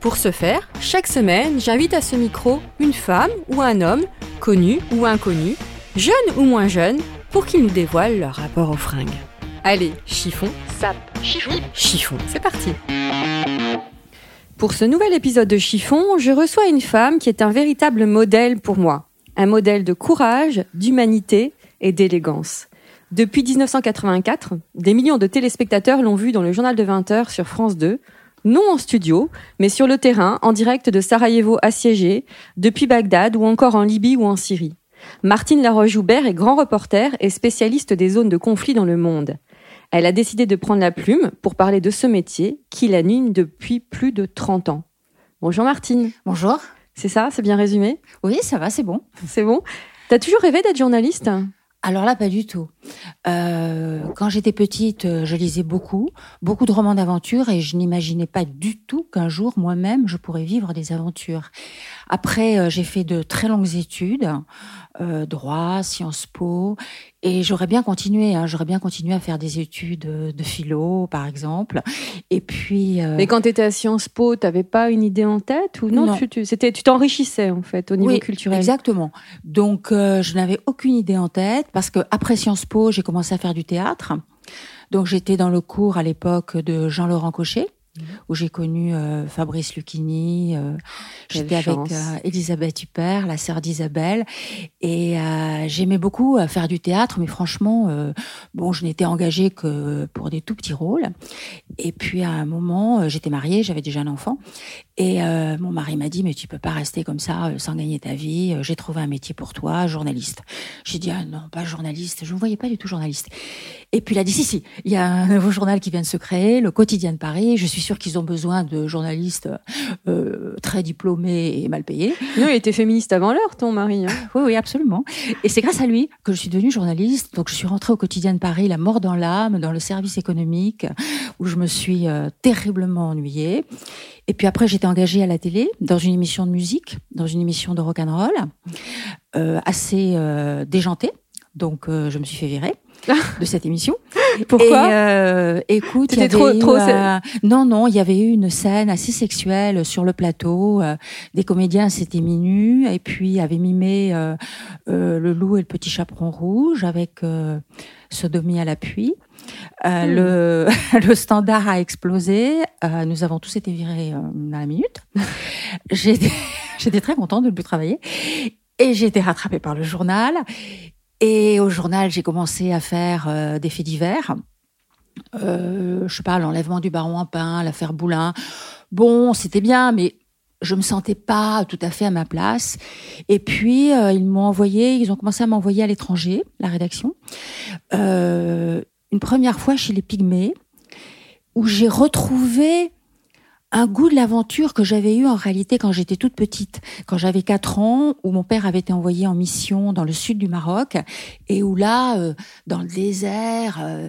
Pour ce faire, chaque semaine, j'invite à ce micro une femme ou un homme, connu ou inconnu, jeune ou moins jeune, pour qu'ils nous dévoilent leur rapport aux fringues. Allez, chiffon, sap, chiffon, chiffon, c'est parti Pour ce nouvel épisode de Chiffon, je reçois une femme qui est un véritable modèle pour moi. Un modèle de courage, d'humanité et d'élégance. Depuis 1984, des millions de téléspectateurs l'ont vue dans le journal de 20h sur France 2, non en studio, mais sur le terrain, en direct de Sarajevo assiégé, depuis Bagdad ou encore en Libye ou en Syrie. Martine Laroche-Joubert est grand reporter et spécialiste des zones de conflit dans le monde. Elle a décidé de prendre la plume pour parler de ce métier qui l'anime depuis plus de 30 ans. Bonjour Martine. Bonjour. C'est ça, c'est bien résumé? Oui, ça va, c'est bon. C'est bon? T'as toujours rêvé d'être journaliste? Alors là, pas du tout. Euh, quand j'étais petite, euh, je lisais beaucoup, beaucoup de romans d'aventure et je n'imaginais pas du tout qu'un jour, moi-même, je pourrais vivre des aventures. Après, euh, j'ai fait de très longues études, euh, droit, Sciences Po, et j'aurais bien continué. Hein, j'aurais bien continué à faire des études de philo, par exemple. Et puis. Mais quand tu étais à Sciences Po, t'avais pas une idée en tête ou non, Non. Tu, tu, c'était, tu t'enrichissais en fait au niveau Oui, culturel. Exactement. Donc, euh, je n'avais aucune idée en tête parce que après Sciences Po, j'ai commencé à faire du théâtre. Donc, j'étais dans le cours à l'époque de Jean-Laurent Cochet, où j'ai connu euh, Fabrice Lucchini. euh, Quelle J'étais avec euh, Elisabeth Huppert, la sœur d'Isabelle, et j'aimais beaucoup faire du théâtre, mais franchement, bon, je n'étais engagée que pour des tout petits rôles. Et puis à un moment, j'étais mariée, j'avais déjà un enfant, et mon mari m'a dit mais tu peux pas rester comme ça sans gagner ta vie. J'ai trouvé un métier pour toi, journaliste. J'ai dit ah non pas journaliste, je ne voyais pas du tout journaliste. Et puis il a dit si si, il y a un nouveau journal qui vient de se créer, le Quotidien de Paris. Je suis sûre qu'ils ont besoin de journalistes euh, très diplômés et mal payés. Non, il était féministe avant l'heure, ton mari. hein. Oui, oui, absolument. Et c'est grâce à lui que je suis devenue journaliste. Donc, je suis rentrée au quotidien de Paris, la mort dans l'âme, dans le service économique, où je me suis euh, terriblement ennuyée. Et puis après, j'étais engagée à la télé, dans une émission de musique, dans une émission de rock'n'roll, euh, assez euh, déjantée. Donc, je me suis fait virer de cette émission. Pourquoi Et, euh, Écoute, il y avait trop- eu, trop euh, non, non, il y avait eu une scène assez sexuelle sur le plateau. euh, des comédiens s'étaient mis nus et puis avaient mimé euh, euh, le loup et le petit chaperon rouge avec euh, sodomie à l'appui. Euh, Hmm. le, le standard a explosé. Euh, nous avons tous été virés euh, dans la minute. J'étais j'étais très contente de ne plus travailler. Et j'ai été rattrapée par le journal. Et au journal, j'ai commencé à faire euh, des faits divers. Euh, je sais pas, l'enlèvement du baron en pain, l'affaire Boulin. Bon, c'était bien, mais je me sentais pas tout à fait à ma place. Et puis, euh, ils m'ont envoyé, ils ont commencé à m'envoyer à l'étranger, la rédaction. Euh, une première fois chez les Pygmées, où j'ai retrouvé un goût de l'aventure que j'avais eu en réalité quand j'étais toute petite, quand j'avais 4 ans, où mon père avait été envoyé en mission dans le sud du Maroc, et où là, euh, dans le désert, euh,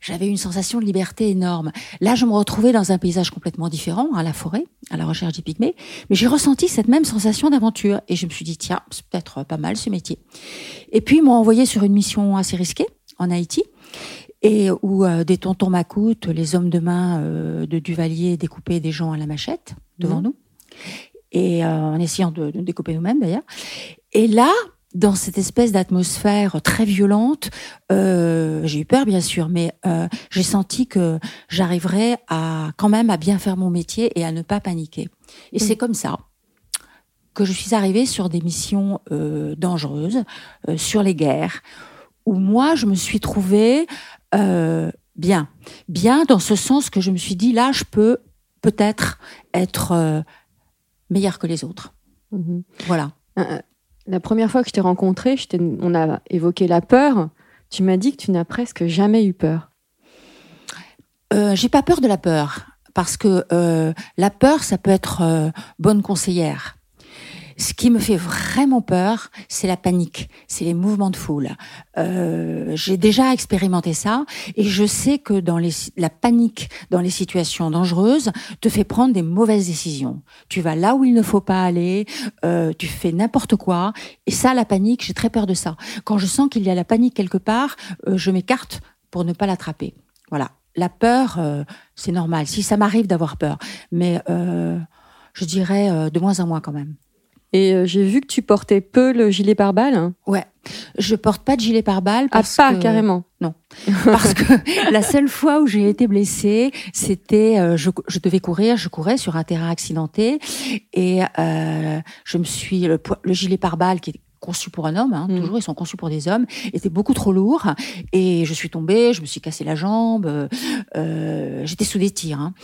j'avais une sensation de liberté énorme. Là, je me retrouvais dans un paysage complètement différent, à la forêt, à la recherche des pygmées, mais j'ai ressenti cette même sensation d'aventure, et je me suis dit, tiens, c'est peut-être pas mal ce métier. Et puis, ils m'ont envoyé sur une mission assez risquée, en Haïti, et où euh, des tontons m'accoutes, les hommes de main euh, de Duvalier découpaient des gens à la machette devant Mhm. nous, et euh, en essayant de, de découper nous-mêmes d'ailleurs. Et là, dans cette espèce d'atmosphère très violente, euh, j'ai eu peur bien sûr, mais euh, j'ai senti que j'arriverais à quand même à bien faire mon métier et à ne pas paniquer. Et c'est comme ça que je suis arrivée sur des missions euh, dangereuses, euh, sur les guerres, où moi je me suis trouvée euh, bien, bien dans ce sens que je me suis dit là je peux peut-être être euh, meilleure que les autres. Mhm. Voilà. Euh, La première fois que je t'ai rencontré, je t'ai- on a évoqué la peur. Tu m'as dit que tu n'as presque jamais eu peur. Euh, j'ai pas peur de la peur parce que euh, la peur, ça peut être euh, bonne conseillère. Ce qui me fait vraiment peur, c'est la panique, c'est les mouvements de foule. Euh, j'ai déjà expérimenté ça et je sais que dans les, la panique dans les situations dangereuses te fait prendre des mauvaises décisions. Tu vas là où il ne faut pas aller, euh, tu fais n'importe quoi et ça, la panique, j'ai très peur de ça. Quand je sens qu'il y a la panique quelque part, euh, je m'écarte pour ne pas l'attraper. Voilà. La peur, euh, c'est normal. Si ça m'arrive d'avoir peur, mais euh, je dirais euh, de moins en moins quand même. Et euh, j'ai vu que tu portais peu le gilet pare-balles. Ouais, je porte pas de gilet pare-balles Ah, pas que carrément. parce que la seule fois où j'ai été blessée, c'était euh, je, je devais courir, je courais sur un terrain accidenté et euh, je me suis le, le gilet pare-balles qui est conçu pour un homme, hein, Mm. toujours ils sont conçus pour des hommes, était beaucoup trop lourd et je suis tombée, je me suis cassé la jambe, euh, j'étais sous des tirs hein.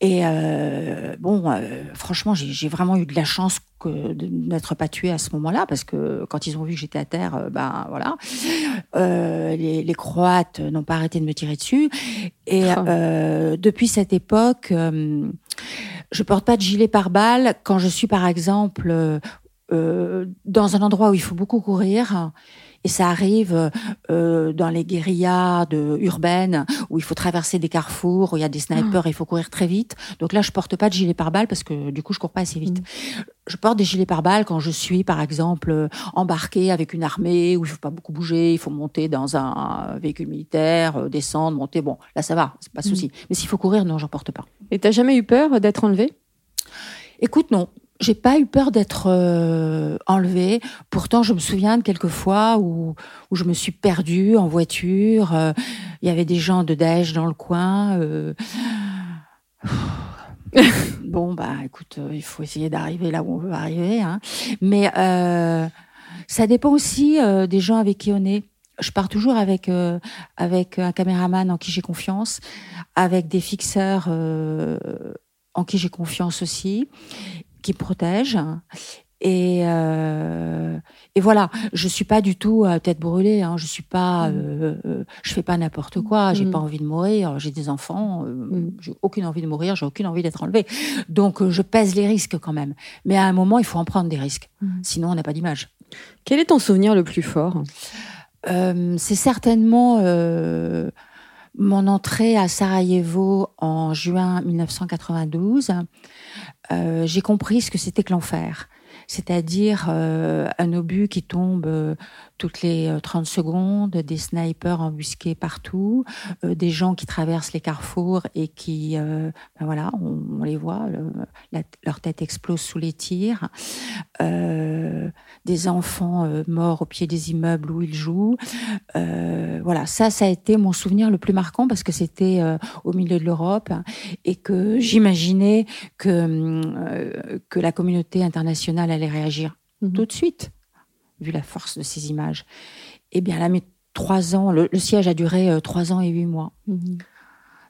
et euh, bon euh, franchement j'ai vraiment eu de la chance que de n'être pas tuée à ce moment-là parce que quand ils ont vu que j'étais à terre, ben voilà, les, les Croates n'ont pas arrêté de me tirer dessus. Et Ah. depuis cette époque, je porte pas de gilet pare-balles quand je suis par exemple euh, dans un endroit où il faut beaucoup courir. Et ça arrive euh, dans les guérillas de, urbaines où il faut traverser des carrefours, où il y a des snipers, et il faut courir très vite. Donc là, je porte pas de gilet pare-balles parce que du coup, je cours pas assez vite. Je porte des gilets pare-balles quand je suis, par exemple, embarqué avec une armée où il faut pas beaucoup bouger, il faut monter dans un véhicule militaire, euh, descendre, monter. Bon, là, ça va, c'est pas de souci. Mais s'il faut courir, non, j'en porte pas. Et t'as jamais eu peur d'être enlevé Écoute, non. J'ai pas eu peur d'être euh, enlevée. Pourtant, je me souviens de quelques fois où, où je me suis perdue en voiture. euh, Il y avait des gens de Daesh dans le coin. euh. bon, bah, écoute, il faut essayer d'arriver là où on veut arriver. Hein. Mais ça dépend aussi des gens avec qui on est. Je pars toujours avec avec un caméraman en qui j'ai confiance, avec des fixeurs en qui j'ai confiance aussi, qui me protègent. Et, euh, et voilà, je suis pas du tout à tête brûlée. Hein. Je suis pas, euh, euh, je fais pas n'importe quoi. J'ai Mm. pas envie de mourir. J'ai des enfants. euh, Mm. J'ai aucune envie de mourir. J'ai aucune envie d'être enlevée. Donc euh, je pèse les risques quand même. Mais à un moment, il faut en prendre des risques. Mm. Sinon, on n'a pas d'image. Quel est ton souvenir le plus fort? Euh, c'est certainement euh, mon entrée à Sarajevo en juin 1992. Euh, J'ai compris ce que c'était que l'enfer. C'est-à-dire euh, un obus qui tombe euh, toutes les euh, 30 secondes, des snipers embusqués partout, euh, des gens qui traversent les carrefours et qui, euh, ben voilà, on, on les voit, le- la- leur tête explose sous les tirs, euh, des enfants euh, morts au pied des immeubles où ils jouent. Euh, voilà, ça, ça a été mon souvenir le plus marquant parce que c'était euh, au milieu de l'Europe et que j'imaginais que, euh, que la communauté internationale allait réagir Mhm. tout de suite, vu la force de ces images. Eh bien, là, mais trois ans, le, le siège a duré euh, trois ans et huit mois.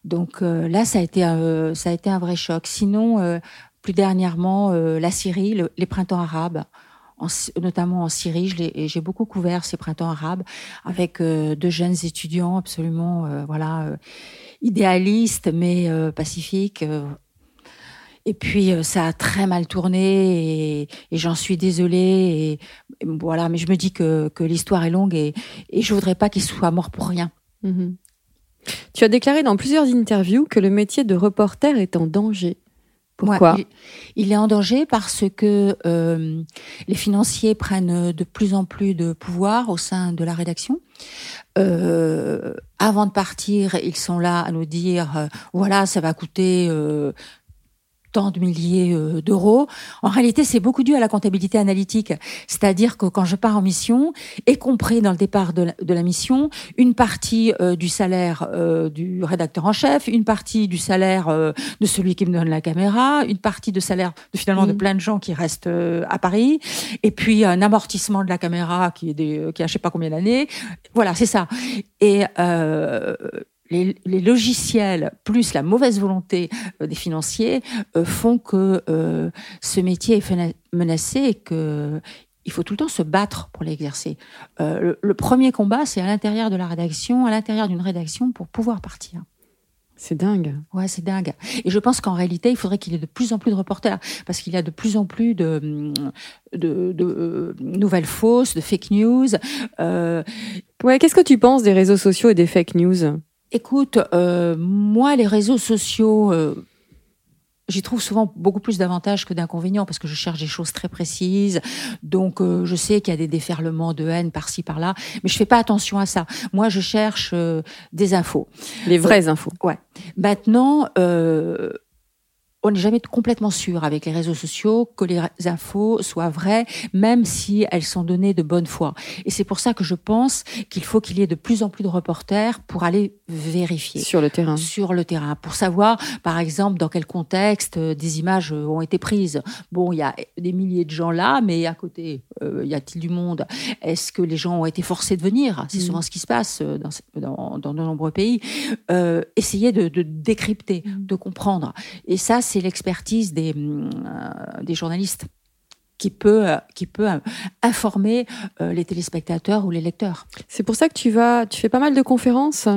Donc euh, là, ça a été un, ça a été un vrai choc. Sinon, euh, plus dernièrement, euh, la Syrie, le- les printemps arabes, en notamment en Syrie, j'ai beaucoup couvert ces printemps arabes avec euh, deux jeunes étudiants absolument, euh, voilà, euh, idéalistes mais euh, pacifiques. Et puis euh, ça a très mal tourné et, et j'en suis désolée. Et, et voilà, mais je me dis que, que l'histoire est longue et, et je voudrais pas qu'ils soient morts pour rien. Mhm. Tu as déclaré dans plusieurs interviews que le métier de reporter est en danger. Pourquoi Ouais, il, est en danger parce que euh, les financiers prennent de plus en plus de pouvoir au sein de la rédaction. Euh, avant de partir, ils sont là à nous dire euh, voilà, ça va coûter tant de milliers euh, d'euros. En réalité, c'est beaucoup dû à la comptabilité analytique. C'est-à-dire que quand je pars en mission, y compris dans le départ de la, mission, une partie euh, du salaire euh, du rédacteur en chef, une partie du salaire de celui qui me donne la caméra, une partie de salaire de, finalement de mmh. plein de gens qui restent à Paris, et puis un amortissement de la caméra qui est des, qui a je sais pas combien d'années. Voilà, c'est ça. Et les, logiciels plus la mauvaise volonté euh, des financiers euh, font que euh, ce métier est menacé et que il faut tout le temps se battre pour l'exercer. le, premier combat, c'est à l'intérieur de la rédaction, à l'intérieur d'une rédaction, pour pouvoir partir. C'est dingue. Ouais, c'est dingue. Et je pense qu'en réalité, il faudrait qu'il y ait de plus en plus de reporters, parce qu'il y a de plus en plus de, de, nouvelles fausses, de fake news. Ouais, qu'est-ce que tu penses des réseaux sociaux et des fake news? Écoute, euh, moi, les réseaux sociaux, euh, j'y trouve souvent beaucoup plus d'avantages que d'inconvénients parce que je cherche des choses très précises. Donc, euh, je sais qu'il y a des déferlements de haine par-ci, par-là, mais je fais pas attention à ça. Moi, je cherche des infos. Les vraies infos. Ouais. Maintenant, on n'est jamais complètement sûr avec les réseaux sociaux que les infos soient vraies, même si elles sont données de bonne foi. Et c'est pour ça que je pense qu'il faut qu'il y ait de plus en plus de reporters pour aller vérifier. Sur le terrain. Sur le terrain. Pour savoir, par exemple, dans quel contexte euh, des images euh, ont été prises. Bon, il y a des milliers de gens là, mais à côté, euh, y a-t-il du monde? Est-ce que les gens ont été forcés de venir? C'est mm. souvent ce qui se passe dans, dans, de nombreux pays. Euh, essayer de, de décrypter, mm. de comprendre. Et ça, c'est l'expertise des, euh, des journalistes qui peut, euh, qui peut euh, informer les téléspectateurs ou les lecteurs. C'est pour ça que tu vas, tu fais pas mal de conférences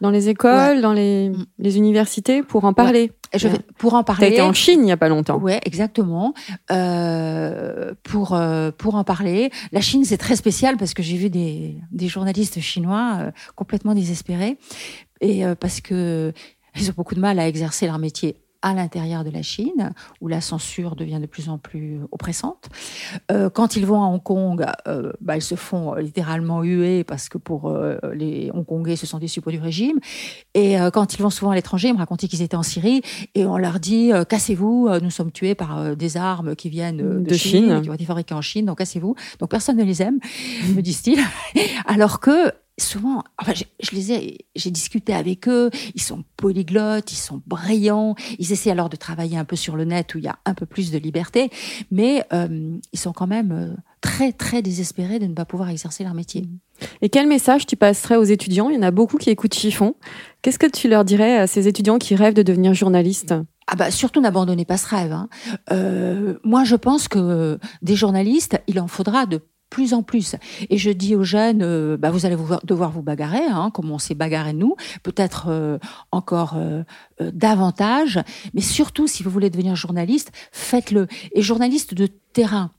dans les écoles, dans les, mm. les, universités pour en parler. Je vais, pour en parler. Tu été en Chine il y a pas longtemps. Oui, exactement. Euh, pour pour en parler, la Chine c'est très spécial parce que j'ai vu des, des journalistes chinois complètement désespérés et parce que ils ont beaucoup de mal à exercer leur métier à l'intérieur de la Chine, où la censure devient de plus en plus oppressante. Euh, quand ils vont à Hong Kong, euh, bah, ils se font littéralement huer parce que pour euh, les Hongkongais, ce sont des suppôts du régime. Et quand ils vont souvent à l'étranger, ils me racontaient qu'ils étaient en Syrie et on leur dit cassez-vous, nous sommes tués par des armes qui viennent de, Chine, qui ont été fabriquées en Chine, donc cassez-vous. Donc personne ne les aime, me disent-ils. Alors que souvent, enfin, je, les ai, j'ai discuté avec eux. Ils sont polyglottes, ils sont brillants. Ils essaient alors de travailler un peu sur le net où il y a un peu plus de liberté, mais euh, ils sont quand même euh, très très désespérés de ne pas pouvoir exercer leur métier. Et quel message tu passerais aux étudiants? Il y en a beaucoup qui écoutent Chiffon. Qu'est-ce que tu leur dirais à ces étudiants qui rêvent de devenir journalistes? Ah bah surtout n'abandonnez pas ce rêve. Hein. Euh, moi, je pense que des journalistes, il en faudra de plus en plus. Et je dis aux jeunes, euh, bah, vous allez devoir vous bagarrer, hein, comme on s'est bagarré nous, peut-être euh, encore euh, davantage, mais surtout si vous voulez devenir journaliste, faites-le. Et journaliste de terrain,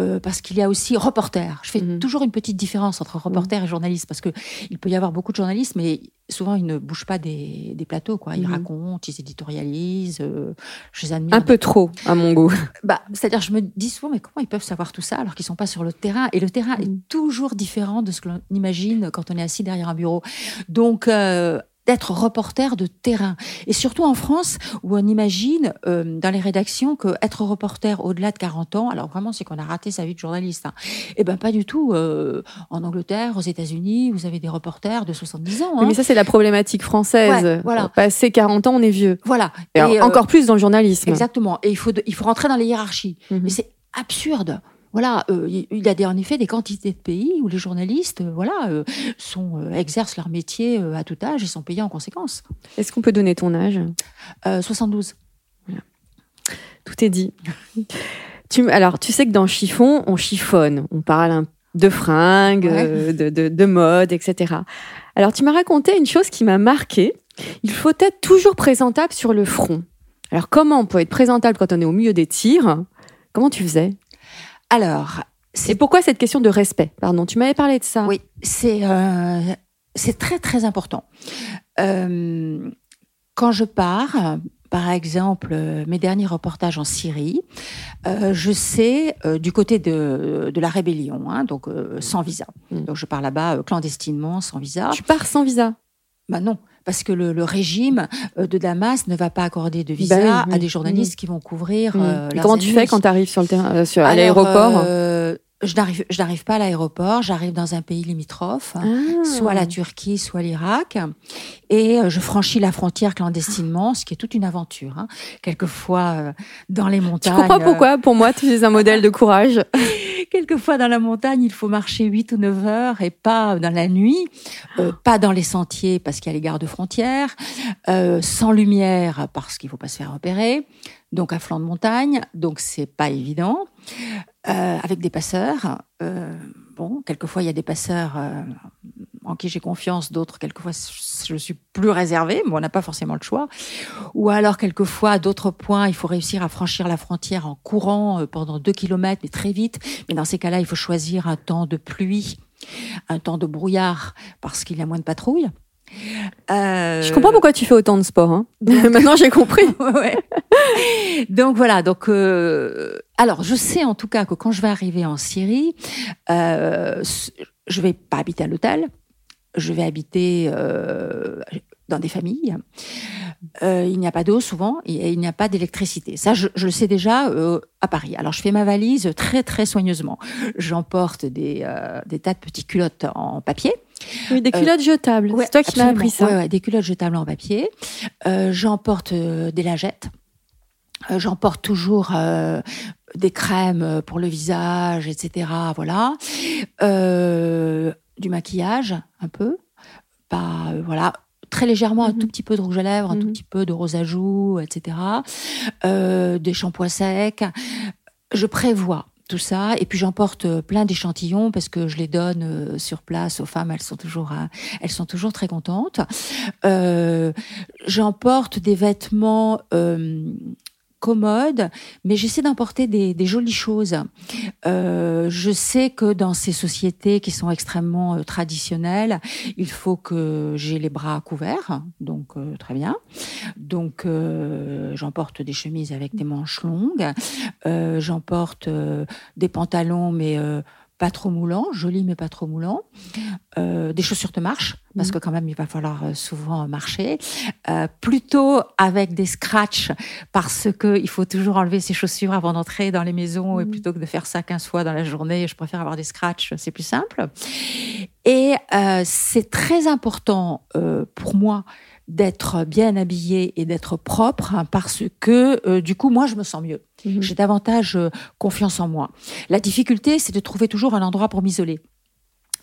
euh, parce qu'il y a aussi reporter. Je fais mhm. toujours une petite différence entre reporter et journaliste parce que il peut y avoir beaucoup de journalistes, mais souvent ils ne bougent pas des, des plateaux. Quoi. Ils mhm. racontent, ils éditorialisent. Euh, je les admire. Un peu trop, à mon goût. Bah, c'est-à-dire, je me dis souvent, mais comment ils peuvent savoir tout ça alors qu'ils sont pas sur le terrain? Et le terrain est mhm. toujours différent de ce que l'on imagine quand on est assis derrière un bureau. Donc euh, d'être reporter de terrain. Et surtout en France, où on imagine euh, dans les rédactions que être reporter au-delà de 40 ans, alors vraiment c'est qu'on a raté sa vie de journaliste. Hein. Eh ben pas du tout. Euh, en Angleterre, aux États-Unis, vous avez des reporters de 70 ans. Hein. mais ça c'est la problématique française. voilà. Passé 40 ans, on est vieux. Voilà. Et, euh, encore plus dans le journalisme. Exactement. Et il faut il faut rentrer dans les hiérarchies. Mhm. Mais c'est absurde voilà, euh, il y a des, en effet des quantités de pays où les journalistes, euh, voilà, euh, sont, exercent leur métier à tout âge et sont payés en conséquence. Est-ce qu'on peut donner ton âge? 72. Tout est dit. tu, alors, tu sais que dans chiffon, on chiffonne, on parle de fringues, de, de, de, mode, etc. Alors, tu m'as raconté une chose qui m'a marqué. Il faut être toujours présentable sur le front. Alors, comment on peut être présentable quand on est au milieu des tirs? Comment tu faisais? Alors, c'est pourquoi cette question de respect? Pardon, tu m'avais parlé de ça. Oui, c'est euh, c'est très très important. Euh, quand je pars, par exemple, mes derniers reportages en Syrie, euh, je sais du côté de, de la rébellion, hein, donc sans visa. Hmm. Donc je pars là-bas clandestinement, sans visa. Tu pars sans visa? Bah non, parce que le, le régime euh, de Damas ne va pas accorder de visa Bah oui, à des journalistes oui. qui vont couvrir. Euh, leurs comment tu fais quand tu arrives sur le terrain, euh, sur, à l'aéroport euh, je n'arrive, je n'arrive pas à l'aéroport, j'arrive dans un pays limitrophe, Ah. soit la Turquie, soit l'Irak, et euh, je franchis la frontière clandestinement, ce qui est toute une aventure. Hein. Quelquefois euh, dans les montagnes. comprends euh, pourquoi Pour moi, tu es un modèle de courage? Quelquefois dans la montagne, il faut marcher 8 ou 9 heures et pas dans la nuit, euh, pas dans les sentiers parce qu'il y a les gardes-frontières, euh, sans lumière parce qu'il faut pas se faire repérer, donc à flanc de montagne, donc c'est pas évident, euh, avec des passeurs. euh, bon, quelquefois il y a des passeurs euh, en qui j'ai confiance, d'autres quelquefois je suis plus réservée, mais on n'a pas forcément le choix. Ou alors, quelquefois, à d'autres points, il faut réussir à franchir la frontière en courant pendant deux kilomètres, mais très vite. Mais dans ces cas-là, il faut choisir un temps de pluie, un temps de brouillard, parce qu'il y a moins de patrouilles. Euh, Je comprends pourquoi tu fais autant de sport. Hein. Maintenant, j'ai compris. Ouais. Donc voilà. Donc euh, alors je sais en tout cas que quand je vais arriver en Syrie, euh, je vais pas habiter à l'hôtel. Je vais habiter euh, dans des familles. Euh, il n'y a pas d'eau souvent et il n'y a pas d'électricité. Ça, je, je, le sais déjà à Paris. Alors, je fais ma valise très très soigneusement. J'emporte des, des tas de petites culottes en papier. Oui, des culottes jetables. Ouais, C'est toi qui m'as appris ça. Ouais, ouais, des culottes jetables en papier. Euh, J'emporte des lingettes. Euh, J'emporte toujours euh, des crèmes pour le visage, etc. Voilà. Euh, du maquillage, un peu. Pas, euh, voilà. Très légèrement, un Mhm. tout petit peu de rouge à lèvres, un tout Mhm. petit peu de rose à joues, etc. Euh, des shampoings secs. Je prévois tout ça. Et puis j'emporte euh, plein d'échantillons parce que je les donne euh, sur place aux femmes. Elles sont toujours, euh, elles sont toujours très contentes. Euh, j'emporte des vêtements euh, commodes, mais j'essaie d'emporter des, jolies choses. Euh, je sais que dans ces sociétés qui sont extrêmement euh, traditionnelles, il faut que j'ai les bras couverts, donc euh, très bien. Donc j'emporte des chemises avec des manches longues, j'emporte des pantalons, mais pas trop moulants, jolis mais pas trop moulants, euh, des chaussures de marche parce que quand même il va falloir euh, souvent marcher, euh, plutôt avec des scratchs parce que il faut toujours enlever ses chaussures avant d'entrer dans les maisons et plutôt que de faire ça 15 fois dans la journée, je préfère avoir des scratchs, c'est plus simple. Et euh, c'est très important pour moi d'être bien habillée et d'être propre hein, parce que euh, du coup moi je me sens mieux. Mmh. J'ai davantage euh, confiance en moi. La difficulté c'est de trouver toujours un endroit pour m'isoler.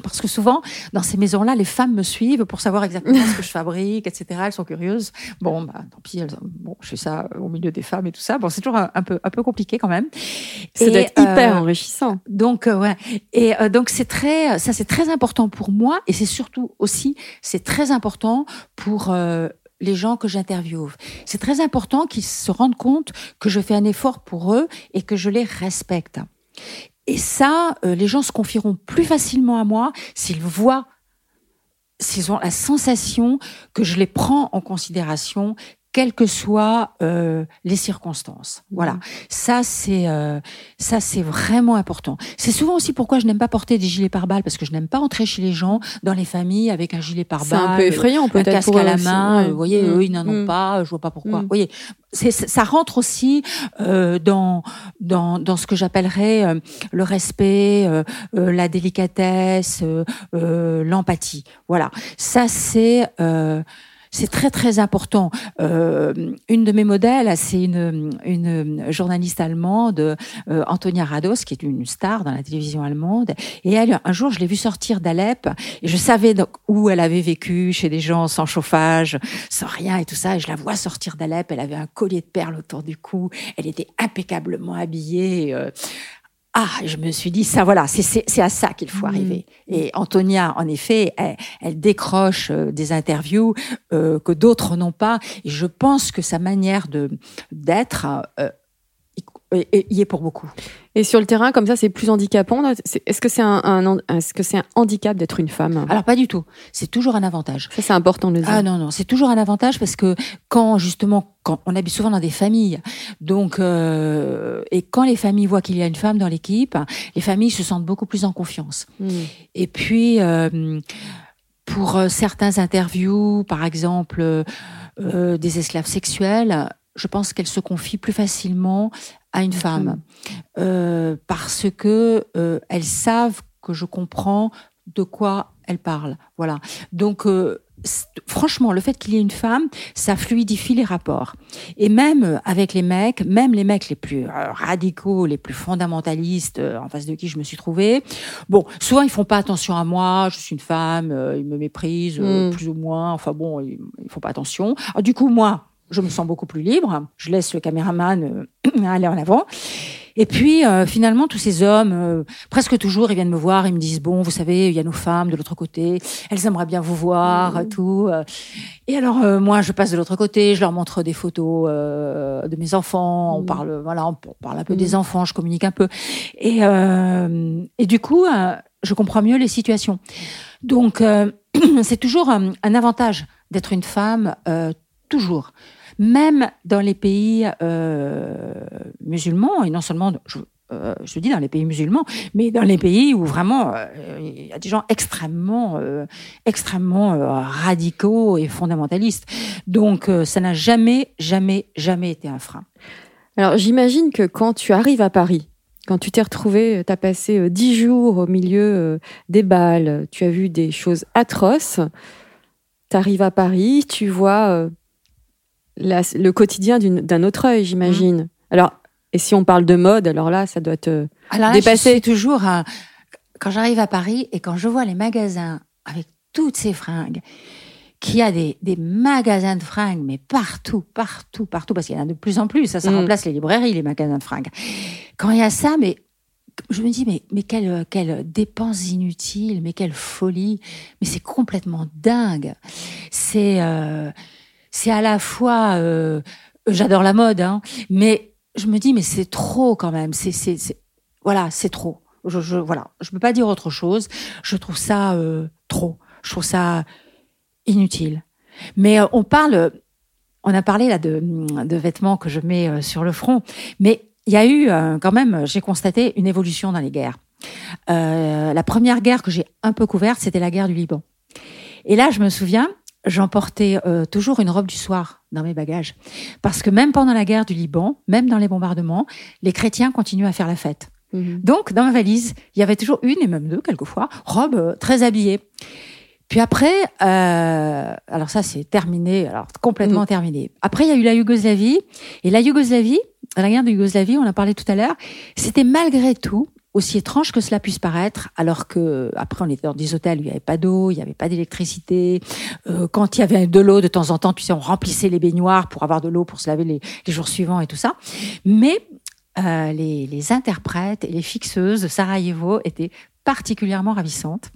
Parce que souvent, dans ces maisons-là, les femmes me suivent pour savoir exactement ce que je fabrique, etc. Elles sont curieuses. Bon, bah, tant pis, elles, bon, je fais ça au milieu des femmes et tout ça. Bon, c'est toujours un, un, peu, un peu compliqué quand même. Ça doit être hyper euh, enrichissant. Donc, euh, ouais. Et euh, donc, c'est très, ça, c'est très important pour moi. Et c'est surtout aussi, c'est très important pour les gens que j'interviewe. C'est très important qu'ils se rendent compte que je fais un effort pour eux et que je les respecte. Et ça, euh, les gens se confieront plus facilement à moi s'ils voient, s'ils ont la sensation que je les prends en considération, quelles que soient euh, les circonstances. Voilà, ça c'est euh, ça c'est vraiment important. C'est souvent aussi pourquoi je n'aime pas porter des gilets pare-balles parce que je n'aime pas entrer chez les gens dans les familles avec un gilet pare-balles. C'est un peu effrayant peut-être un casque pour à la aussi, main. ouais. Vous voyez, mmh. eux ils n'en ont mmh. pas. Je vois pas pourquoi. Mm. Vous voyez, ça rentre aussi euh, dans dans dans ce que j'appellerais euh, le respect, euh, la délicatesse, euh, l'empathie. Voilà, ça c'est c'est très très important. Euh, une de mes modèles, c'est une, une journaliste allemande, euh, Antonia Rados, qui est une star dans la télévision allemande. Et elle, un jour, je l'ai vue sortir d'Alep et je savais donc où elle avait vécu, chez des gens sans chauffage, sans rien et tout ça. Et je la vois sortir d'Alep. Elle avait un collier de perles autour du cou. Elle était impeccablement habillée. Euh, ah, je me suis dit, ça voilà, c'est à ça qu'il faut arriver. Mmh. Et Antonia, en effet, elle, elle décroche euh, des interviews euh, que d'autres n'ont pas. Et je pense que sa manière de d'être euh, y est pour beaucoup. Et sur le terrain, comme ça, c'est plus handicapant. Est-ce que c'est un, un est-ce que c'est un handicap d'être une femme? Alors pas du tout. C'est toujours un avantage. Ça, c'est important de le dire. Ah non non, c'est toujours un avantage parce que quand justement, quand on habite souvent dans des familles, donc euh, et quand les familles voient qu'il y a une femme dans l'équipe, les familles se sentent beaucoup plus en confiance. Mmh. Et puis. Euh, pour euh, certains interviews, par exemple euh, des esclaves sexuels, je pense qu'elles se confient plus facilement à une femme euh, parce que euh, elles savent que je comprends de quoi elles parlent. Voilà. Donc euh, franchement, le fait qu'il y ait une femme, ça fluidifie les rapports. Et même avec les mecs, même les mecs les plus radicaux, les plus fondamentalistes en face de qui je me suis trouvée, bon, soit ils font pas attention à moi, je suis une femme, ils me méprisent euh, Mm. plus ou moins, enfin bon, ils, ils font pas attention. Alors, du coup, moi, je me sens beaucoup plus libre, je laisse le caméraman euh, aller en avant. Et puis euh, finalement, tous ces hommes, euh, presque toujours, ils viennent me voir, ils me disent bon, vous savez, il y a nos femmes de l'autre côté, elles aimeraient bien vous voir, Mmh. tout. Et alors euh, moi, je passe de l'autre côté, je leur montre des photos de mes enfants, on Mmh. parle, voilà, on parle un peu Mmh. des enfants, je communique un peu. Et et du coup, je comprends mieux les situations. Donc c'est toujours un, un avantage d'être une femme, toujours même dans les pays euh, musulmans, et non seulement, je, euh, je dis dans les pays musulmans, mais dans les pays où vraiment euh, il y a des gens extrêmement, extrêmement radicaux et fondamentalistes. Donc ça n'a jamais, jamais, jamais été un frein. Alors j'imagine que quand tu arrives à Paris, quand tu t'es retrouvé, tu as passé dix jours au milieu des balles, tu as vu des choses atroces, tu arrives à Paris, tu vois la- le quotidien d'un autre œil, j'imagine. Alors, et si on parle de mode, alors là, ça doit te... Alors là, Dépassé. je suis toujours un- quand j'arrive à Paris et quand je vois les magasins avec toutes ces fringues, qu'il y a des, des magasins de fringues, mais partout, partout, partout, parce qu'il y en a de plus en plus. Ça, ça Mm. remplace les librairies, les magasins de fringues. Quand il y a ça, mais je me dis, mais, mais quelle, quelle dépense inutile, mais quelle folie. Mais c'est complètement dingue. C'est euh, c'est à la fois, euh, j'adore la mode, hein, mais je me dis, mais c'est trop quand même. C'est c'est voilà, c'est trop. Je, je voilà, je peux pas dire autre chose. Je trouve ça euh, trop. Je trouve ça inutile. Mais euh, on parle, on a parlé là de, de vêtements que je mets euh, sur le front, mais il y a eu euh, quand même, j'ai constaté une évolution dans les guerres. Euh, la première guerre que j'ai un peu couverte, c'était la guerre du Liban. Et là, je me souviens, j'emportais euh, toujours une robe du soir dans mes bagages, parce que même pendant la guerre du Liban, même dans les bombardements, les chrétiens continuaient à faire la fête. Donc, dans ma valise, il y avait toujours une et même deux, quelquefois, robes euh, très habillées. Puis après, euh, alors ça c'est terminé, alors complètement Mhm. terminé. Après, il y a eu la Yougoslavie. Et la Yougoslavie, la guerre de Yougoslavie, on en parlait tout à l'heure, c'était malgré tout, aussi étrange que cela puisse paraître, alors que après on était dans des hôtels où il n'y avait pas d'eau, il n'y avait pas d'électricité. Euh, quand il y avait de l'eau de temps en temps, on remplissait les baignoires pour avoir de l'eau pour se laver les, jours suivants et tout ça. Mais euh, les interprètes et les fixeuses de Sarajevo étaient particulièrement ravissantes.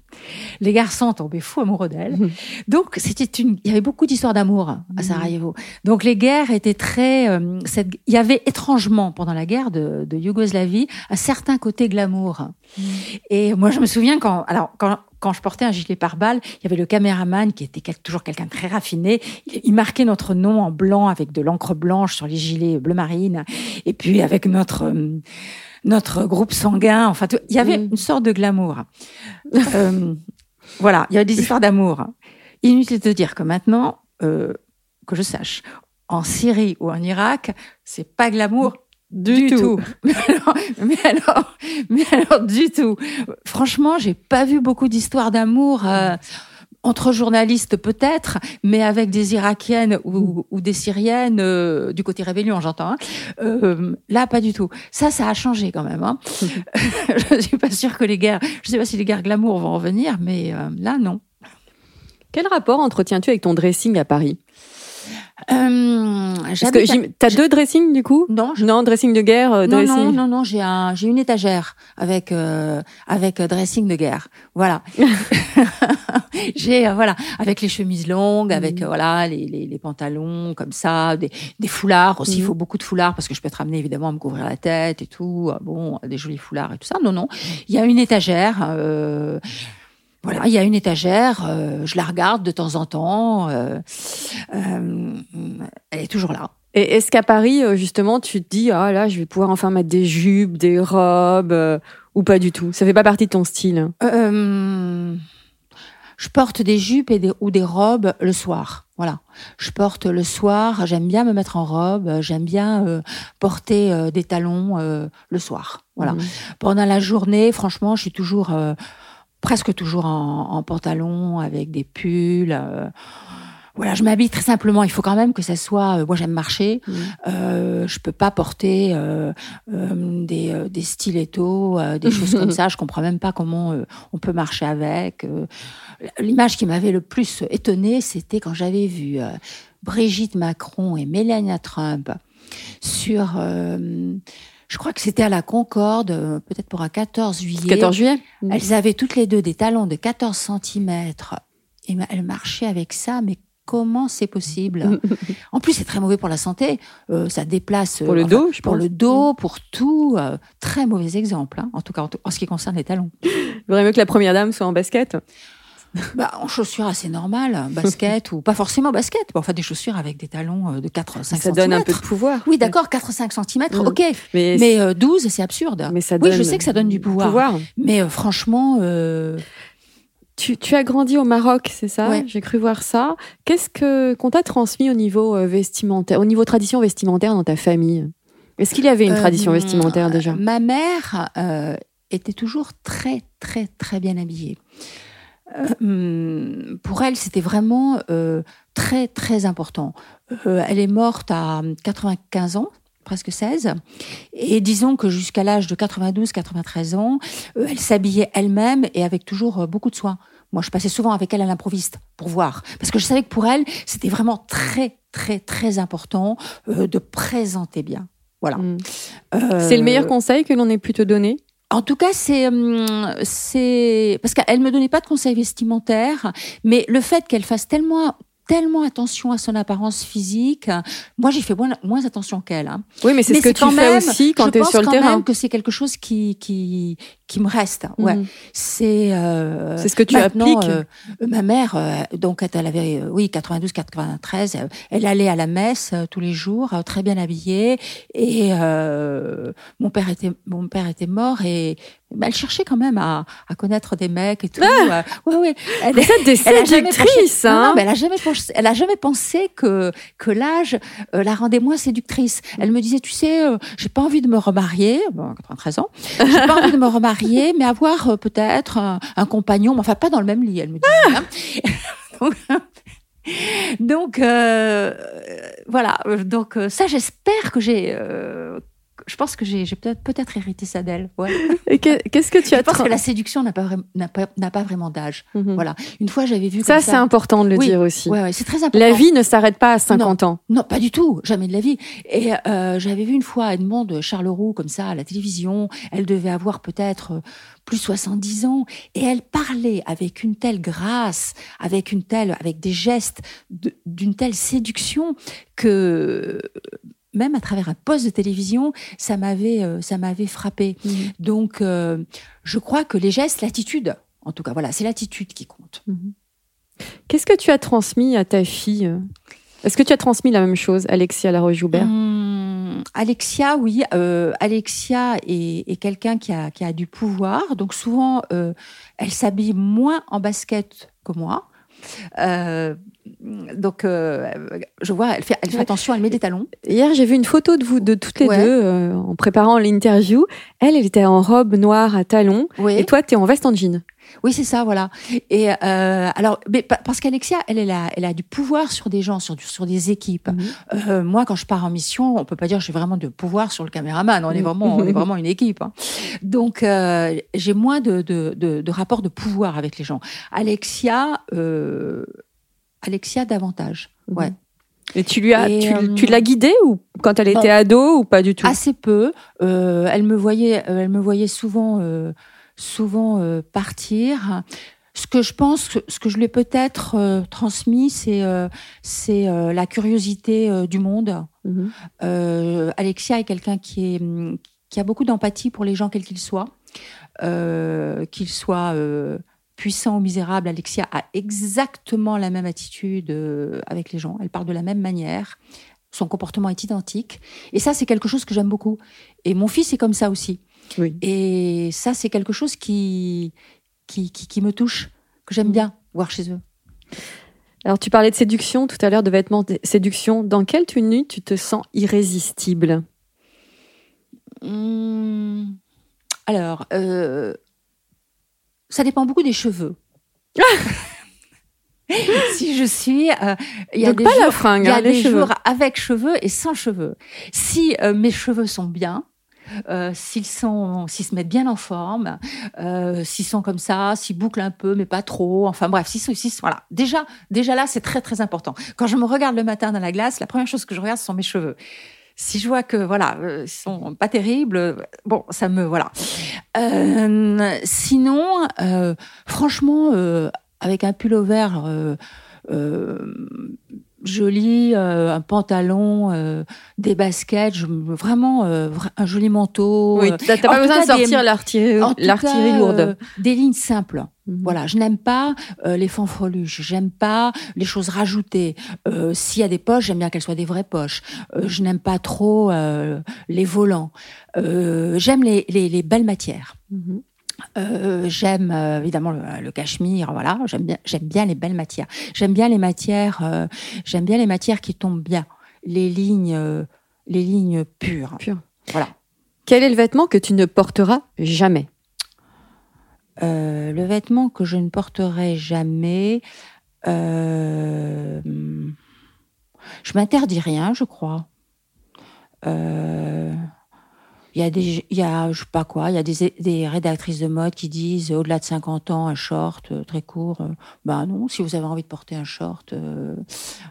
Les garçons tombaient fous amoureux d'elles. Mhm. Donc c'était une, il y avait beaucoup d'histoires d'amour à Sarajevo. Donc les guerres étaient très, euh, cette, il y avait étrangement pendant la guerre de, de Yougoslavie un certain côté glamour. Et moi je me souviens quand, alors quand quand je portais un gilet pare-balles, il y avait le caméraman qui était toujours quelqu'un de très raffiné. Il, il marquait notre nom en blanc avec de l'encre blanche sur les gilets bleu marine. Et puis avec notre euh, notre groupe sanguin. Enfin, il y avait Mm. une sorte de glamour. Euh, voilà, il y avait des histoires d'amour. Inutile de dire que maintenant, euh, que je sache, en Syrie ou en Irak, c'est pas glamour du, tout. Mais alors, mais alors, mais alors, du tout. Franchement, j'ai pas vu beaucoup d'histoires d'amour. euh, entre journalistes peut-être, mais avec des Irakiennes ou, ou des Syriennes euh, du côté rébellion, j'entends. hein. Euh, là, pas du tout. Ça, ça a changé quand même. Hein. je suis pas sûre que les guerres, je sais pas si les guerres glamour vont revenir, mais euh, là, non. Quel rapport entretiens-tu avec ton dressing à Paris? Euh, à- t'as deux dressings du coup? Non, je- Non, dressing de guerre, euh, non, dressing. non, non, non, j'ai un, j'ai une étagère avec euh, avec euh, dressing de guerre. Voilà. j'ai euh, voilà avec les chemises longues, avec Mhm. voilà les, les, les pantalons comme ça, des, des foulards aussi. Il Mhm. faut beaucoup de foulards parce que je peux être amenée évidemment à me couvrir la tête et tout. Ah Bon, des jolis foulards et tout ça. Non, non. Il y a une étagère. Voilà, il y a une étagère, euh, je la regarde de temps en temps, euh, euh, elle est toujours là. Et est-ce qu'à Paris, justement, tu te dis, ah là, je vais pouvoir enfin mettre des jupes, des robes, ou pas du tout? Ça fait pas partie de ton style? Je porte des jupes et des, ou des robes le soir. Voilà. Je porte le soir, j'aime bien me mettre en robe, j'aime bien euh, porter euh, des talons euh, le soir. Voilà. Mhm. Pendant la journée, franchement, je suis toujours, presque toujours en, en pantalon, avec des pulls. euh, voilà, je m'habille très simplement. Il faut quand même que ça soit. euh, moi, j'aime marcher. Mhm. Euh, je peux pas porter euh, des, des stilettos, des choses comme ça. Je comprends même pas comment on peut marcher avec. L'image qui m'avait le plus étonnée, c'était quand j'avais vu Brigitte Macron et Melania Trump sur. Euh, je crois que c'était à la Concorde, euh, peut-être pour un 14 juillet. 14 juillet Elles avaient toutes les deux des talons de 14 cm. Et elles marchaient avec ça, mais comment c'est possible? En plus, c'est très mauvais pour la santé. Euh, ça déplace. Pour le enfin, dos, je Pour pense. le dos, pour tout. euh, très mauvais exemple, hein, en tout cas en, tout- en ce qui concerne les talons. Il vaudrait mieux que la première dame soit en basket. Bah, en chaussures assez normales, basket ou pas forcément basket, mais enfin des chaussures avec des talons euh, de 4-5 cm. Ça donne un peu de pouvoir. Oui, d'accord, 4-5 cm, Mm. ok. Mais, Mais euh, 12, c'est absurde. mais ça oui, je sais que ça donne du pouvoir. Mais euh, franchement, euh, Tu, tu as grandi au Maroc, c'est ça? Ouais. J'ai cru voir ça. Qu'est-ce que qu'on t'a transmis au niveau euh, vestimentaire, au niveau tradition vestimentaire dans ta famille? Est-ce qu'il y avait une Euh, tradition vestimentaire déjà? Ma mère euh, était toujours très, très, très bien habillée. Euh, hum, pour elle, c'était vraiment euh, très, très important. Euh, elle est morte à 95 ans presque 16. Et disons que jusqu'à l'âge de 92-93 ans, euh, elle s'habillait elle-même et avec toujours beaucoup de soin. Moi, je passais souvent avec elle à l'improviste pour voir. Parce que je savais que pour elle, c'était vraiment très, très, très important de présenter bien. Voilà. Mm. Euh, C'est le meilleur conseil que l'on ait pu te donner? En tout cas, c'est hum, c'est parce qu'elle me donnait pas de conseils vestimentaires, mais le fait qu'elle fasse tellement tellement attention à son apparence physique, moi j'ai fait moins, moins attention qu'elle. Hein. Oui, mais c'est ce que tu quand fais même- aussi quand je tu es pense sur le quand terrain. même que c'est quelque chose qui qui qui me reste. Ouais, Mhm. c'est euh, C'est ce que tu maintenant, appliques. euh, ma mère, euh, donc quand elle avait, euh, oui, 92, 93, euh, elle allait à la messe tous les jours, très bien habillée. Et euh, mon père était, mon père était mort et elle cherchait quand même à, à connaître des mecs et tout. Euh, ouais, ouais. Elle, Vous êtes des elle a jamais séductrices, pensé- non, non, hein mais elle a jamais pensé, elle a jamais pensé que que l'âge euh, la rendait moins séductrice. Elle me disait, tu sais, euh, j'ai pas envie de me remarier, bon, 93 ans, j'ai pas envie de me remarier, mais avoir euh, peut-être un, un compagnon, mais enfin pas dans le même lit, elle me disait. hein. Donc, voilà, donc ça j'espère que j'ai je pense que j'ai peut-être hérité ça d'elle. Ouais. Qu'est-ce que tu Je as pense tra- que la séduction n'a pas, vra- pas, pas vraiment d'âge. Mhm. Voilà. Une fois, j'avais vu Ça, c'est important de le Oui. dire aussi. Ouais, ouais, c'est très important. La vie ne s'arrête pas à 50 ans. Non, pas du tout, jamais de la vie. Et euh, j'avais vu une fois Edmond de Charleroux comme ça à la télévision. Elle devait avoir peut-être euh, plus de 70 ans et elle parlait avec une telle grâce, avec une telle, avec des gestes d'une telle séduction que même à travers un poste de télévision, ça m'avait, euh, ça m'avait frappé. Mhm. Donc, euh, je crois que les gestes, l'attitude, en tout cas, voilà, c'est l'attitude qui compte. Qu'est-ce que tu as transmis à ta fille Est-ce que tu as transmis la même chose, Alexia Laroche-Joubert? Hum, Alexia, oui. euh, Alexia est, est quelqu'un qui a, qui a du pouvoir. Donc souvent, euh, elle s'habille moins en basket que moi. Euh, donc, euh, je vois, elle fait, elle fait Ouais. attention, elle met des talons. Hier, j'ai vu une photo de vous de toutes les Ouais. deux euh, en préparant l'interview. Elle, elle était en robe noire à talons. Et toi, tu es en veste en jean. Oui, c'est ça, voilà. Et euh, alors, mais pa- parce qu'Alexia, elle, elle a, elle a du pouvoir sur des gens, sur, sur des équipes. Euh, moi, quand je pars en mission, on peut pas dire que j'ai vraiment de pouvoir sur le caméraman. On est Mm. vraiment, on est vraiment une équipe. hein. Donc, euh, j'ai moins de, de, de, de rapport de pouvoir avec les gens. Alexia, Alexia davantage. Ouais. Et tu lui as, Et, tu, tu l'as guidée ou quand elle était ado ou pas du tout? Assez peu. Elle me voyait, elle me voyait souvent, souvent euh, partir. Ce que je pense, ce que je lui ai peut-être euh, transmis, c'est euh, c'est la curiosité du monde. Mhm. Alexia est quelqu'un qui, est, qui a beaucoup d'empathie pour les gens, quels qu'ils soient. Qu'ils soient puissants ou misérables, Alexia a exactement la même attitude avec les gens. Elle parle de la même manière. Son comportement est identique. Et ça, c'est quelque chose que j'aime beaucoup. Et mon fils est comme ça aussi. Oui. Et ça, c'est quelque chose qui, qui, qui, qui me touche, que j'aime Mhm. bien. voir chez eux. Alors, tu parlais de séduction tout à l'heure, de vêtements de séduction. Dans quelle tenue tu te sens irrésistible? Hum, Alors, euh, ça dépend beaucoup des cheveux. si je suis, euh, il y a Donc des pas la jours, fringue, il y a hein, les des cheveux. jours avec cheveux et sans cheveux. Si euh, mes cheveux sont bien, euh, s'ils sont, s'ils se mettent bien en forme, euh, s'ils sont comme ça, s'ils bouclent un peu mais pas trop, enfin bref, s'ils sont, s'ils voilà. Déjà, déjà là, c'est très très important. Quand je me regarde le matin dans la glace, la première chose que je regarde, ce sont mes cheveux. Si je vois que voilà, euh, ils sont pas terribles, bon, ça me voilà. Sinon, franchement, avec un pull vert euh, euh, joli, euh, un pantalon, euh, des baskets, je, vraiment euh, un joli manteau. Oui, euh, t'as pas besoin de sortir l'artillerie lourde. des lignes simples. Mhm. Voilà, je n'aime pas les fanfreluches, j'aime pas les choses rajoutées. S'il y a des poches, j'aime bien qu'elles soient des vraies poches. Je n'aime pas trop les volants. J'aime les, les, les belles matières. Mhm. Euh, j'aime euh, évidemment le, le cachemire, voilà. J'aime bien, j'aime bien les belles matières. J'aime bien les matières, euh, j'aime bien les matières qui tombent bien, les lignes, les lignes pures. Pures. Voilà. Quel est le vêtement que tu ne porteras jamais? Le vêtement que je ne porterai jamais, euh, je m'interdis rien, je crois. Il y a des, il y a, je sais pas quoi, il y a des, des rédactrices de mode qui disent au-delà de 50 ans, un short euh, très court. euh, bah non, si vous avez envie de porter un short, euh,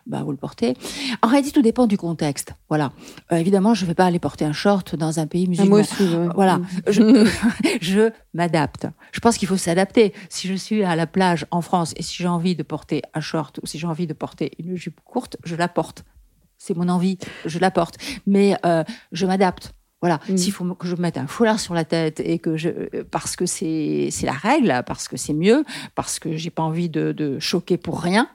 bah vous le portez. En réalité, tout dépend du contexte. Voilà. Euh, évidemment, je vais pas aller porter un short dans un pays musulman. sous. ouais. Voilà, Mhm. je, je m'adapte. Je pense qu'il faut s'adapter. Si je suis à la plage en France et si j'ai envie de porter un short ou si j'ai envie de porter une jupe courte, je la porte. C'est mon envie, je la porte. Mais euh, je m'adapte. Voilà. Mhm. S'il faut que je mette un foulard sur la tête et que je, parce que c'est c'est la règle, parce que c'est mieux, parce que j'ai pas envie de, de choquer pour rien.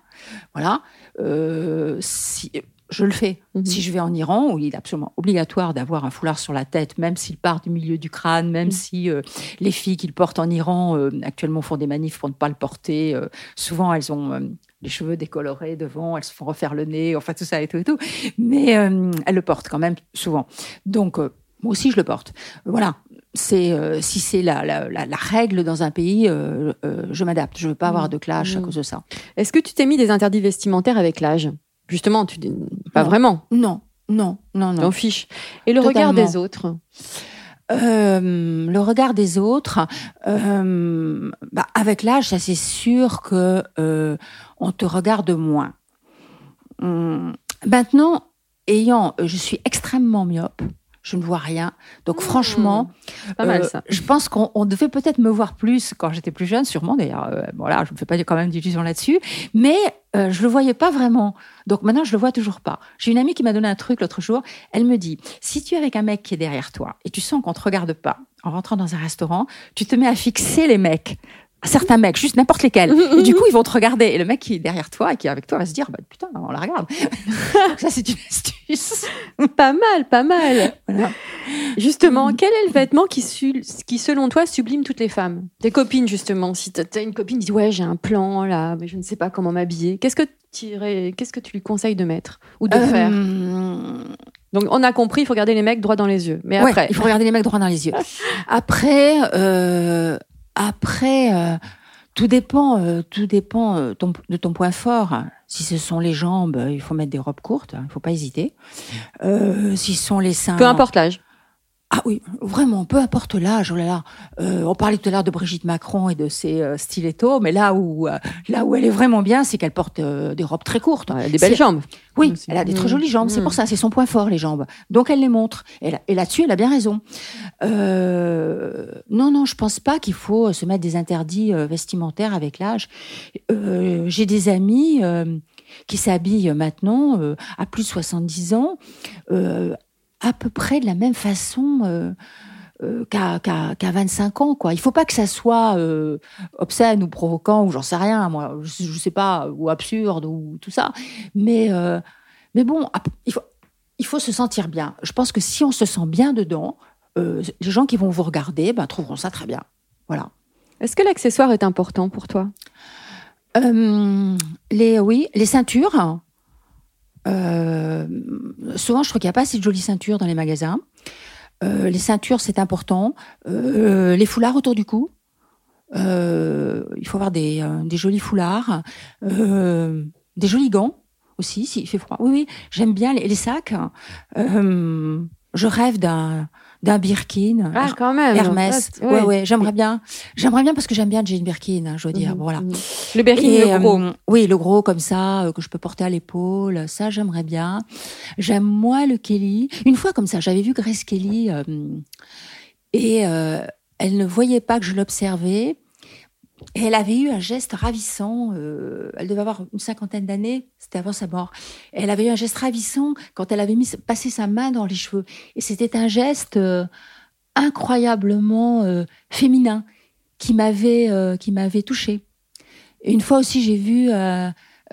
Voilà. Euh, si je le fais. Mhm. Si je vais en Iran, où il est absolument obligatoire d'avoir un foulard sur la tête, même s'il part du milieu du crâne, même Mhm. si euh, les filles qui le portent en Iran euh, actuellement font des manifs pour ne pas le porter. euh, souvent, elles ont les cheveux décolorés devant, elles se font refaire le nez, enfin tout ça et tout et tout. Mais elles le portent quand même souvent. Donc, moi aussi, je le porte. Voilà. C'est euh, si c'est la, la, la, la règle dans un pays, euh, euh, je m'adapte. Je veux pas avoir de clash à Mhm. cause de ça. Est-ce que tu t'es mis des interdits vestimentaires avec l'âge? Justement, tu dis- pas Non. vraiment. Non, non, non, non. T'en fiches. Et le regard des autres? Le regard des autres, bah, avec l'âge, ça c'est sûr que on te regarde moins. Hum, maintenant, ayant, je suis extrêmement myope. Je ne vois rien. Donc, franchement, pas mal euh, je pense qu'on on devait peut-être me voir plus quand j'étais plus jeune, sûrement. D'ailleurs, euh, voilà, je ne me fais pas quand même d'illusions là-dessus. Mais euh, je le voyais pas vraiment. Donc maintenant, je le vois toujours pas. J'ai une amie qui m'a donné un truc l'autre jour. Elle me dit si tu es avec un mec qui est derrière toi et tu sens qu'on te regarde pas en rentrant dans un restaurant, tu te met à fixer les mecs. Certains mecs, juste n'importe lesquels. Et du coup, ils vont te regarder. Et le mec qui est derrière toi et qui est avec toi va se dire, bah, putain, on la regarde. Ça, c'est une astuce. Pas mal, pas mal. Voilà. Justement, quel est le vêtement qui, qui, selon toi, sublime toutes les femmes? Tes copines, justement. Si t'as t'as une copine qui dit Ouais, j'ai un plan là, mais je ne sais pas comment m'habiller. Qu'est-ce que, tu qu'est-ce que tu lui conseilles de mettre ou de faire? Euh, Donc, on a compris, il faut regarder les mecs droit dans les yeux. Mais Ouais, après, il faut regarder les mecs droit dans les yeux. Après, euh, après, euh, tout dépend, euh, tout dépend euh, de ton point fort. Si ce sont les jambes, il faut mettre des robes courtes, hein, il faut pas hésiter. Si ce sont les seins, peu importe l'âge. Ah oui, vraiment, peu importe l'âge. Oh là là, Euh, on parlait tout à l'heure de Brigitte Macron et de ses euh, stilettos, mais là où euh, là où elle est vraiment bien, c'est qu'elle porte euh, des robes très courtes. Ouais, des belles jambes. Oui, elle a des très Mmh. jolies jambes. C'est Mmh. pour ça, c'est son point fort, les jambes. Donc elle les montre. Et, là- et là-dessus, elle a bien raison. Euh, non, non, je pense pas qu'il faut se mettre des interdits vestimentaires avec l'âge. Euh, J'ai des amis euh, qui s'habillent maintenant euh, à plus de 70 ans, euh, à peu près de la même façon. euh, euh, qu'à qu'à- qu'à 25 ans quoi. Il faut pas que ça soit euh, obscène ou provoquant ou j'en sais rien moi, je, je sais pas ou absurde ou tout ça. Mais mais bon, il faut il faut se sentir bien. Je pense que si on se sent bien dedans, les gens qui vont vous regarder ben, trouveront ça très bien. Voilà. Est-ce que l'accessoire est important pour toi? Les, oui, les ceintures. Euh, souvent, je trouve qu'il n'y a pas assez de jolies ceintures dans les magasins. Euh, les ceintures, c'est important. Euh, les foulards autour du cou. Euh, il faut avoir des, euh, jolis foulards. Des jolis gants aussi, s'il fait froid. Oui, oui, j'aime bien les, les sacs. Euh, je rêve d'un d'un Birkin. Ah, quand même. Hermès. Ouais, ouais, j'aimerais bien. J'aimerais bien parce que j'aime bien Jane Birkin, hein, je veux dire. Mhm, Voilà. mhm. Le Birkin, Et, le gros. euh, oui, le gros comme ça, euh, que je peux porter à l'épaule, ça j'aimerais bien. J'aime moins le Kelly. Une fois comme ça, j'avais vu Grace Kelly euh, et elle ne voyait pas que je l'observais. Et elle avait eu un geste ravissant. euh, elle devait avoir une cinquantaine d'années, c'était avant sa mort. Elle avait eu un geste ravissant quand elle avait passé sa main dans les cheveux. Et c'était un geste euh, incroyablement euh, féminin qui m'avait qui m'avait touchée. Une fois aussi, j'ai vu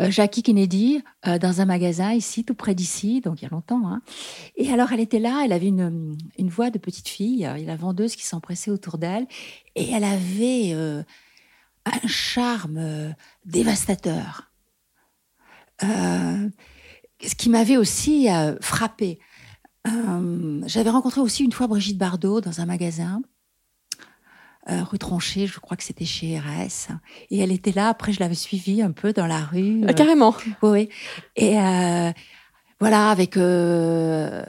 Jackie Kennedy dans un magasin ici, tout près d'ici, donc il y a longtemps. hein. Et alors, elle était là, elle avait une, une voix de petite fille, euh, et la vendeuse qui s'empressait autour d'elle, et elle avait un charme euh, dévastateur. Euh, ce qui m'avait aussi euh, frappé. J'avais rencontré aussi une fois Brigitte Bardot dans un magasin rue Tronchet, je crois que c'était chez RS. Et elle était là. Après, je l'avais suivie un peu dans la rue. Ah, carrément. Oui. Et euh, voilà, avec euh,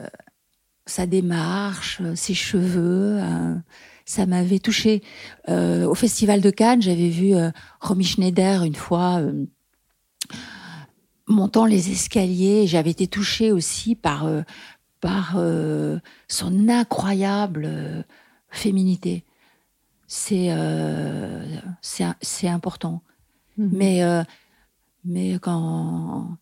sa démarche, ses cheveux, euh, ça m'avait touchée. Euh, au Festival de Cannes, j'avais vu euh, Romy Schneider une fois euh, montant les escaliers. J'avais été touchée aussi par, euh, par son incroyable féminité. C'est c'est important. Mhm. Mais, mais quand,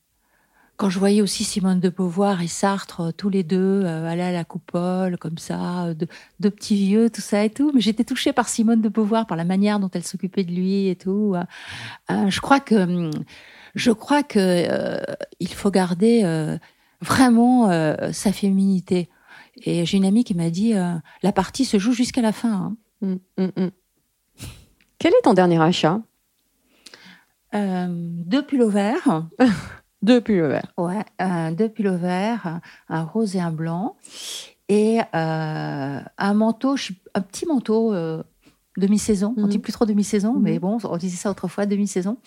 quand je voyais aussi Simone de Beauvoir et Sartre, euh, tous les deux, euh, aller à la coupole, comme ça, euh, de- deux petits vieux, tout ça et tout, mais j'étais touchée par Simone de Beauvoir, par la manière dont elle s'occupait de lui et tout. euh, je crois que, hum, je crois que euh, il faut garder vraiment sa féminité. Et j'ai une amie qui m'a dit, la partie se joue jusqu'à la fin. hein. Mm, mm, mm. Quel est ton dernier achat? Deux pulls verts. Depuis le verre. Ouais, euh, deux pulls verts, un rose et un blanc, et euh, un manteau, un petit manteau euh, demi-saison. On Mhm. dit plus trop demi-saison, Mhm. mais bon, on disait ça autrefois, demi-saison.